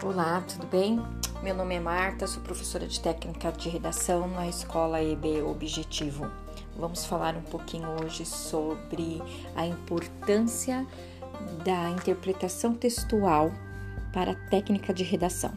Olá, tudo bem? Meu nome é Marta, sou professora de técnica de redação na escola EB Objetivo. Vamos falar um pouquinho hoje sobre a importância da interpretação textual para a técnica de redação.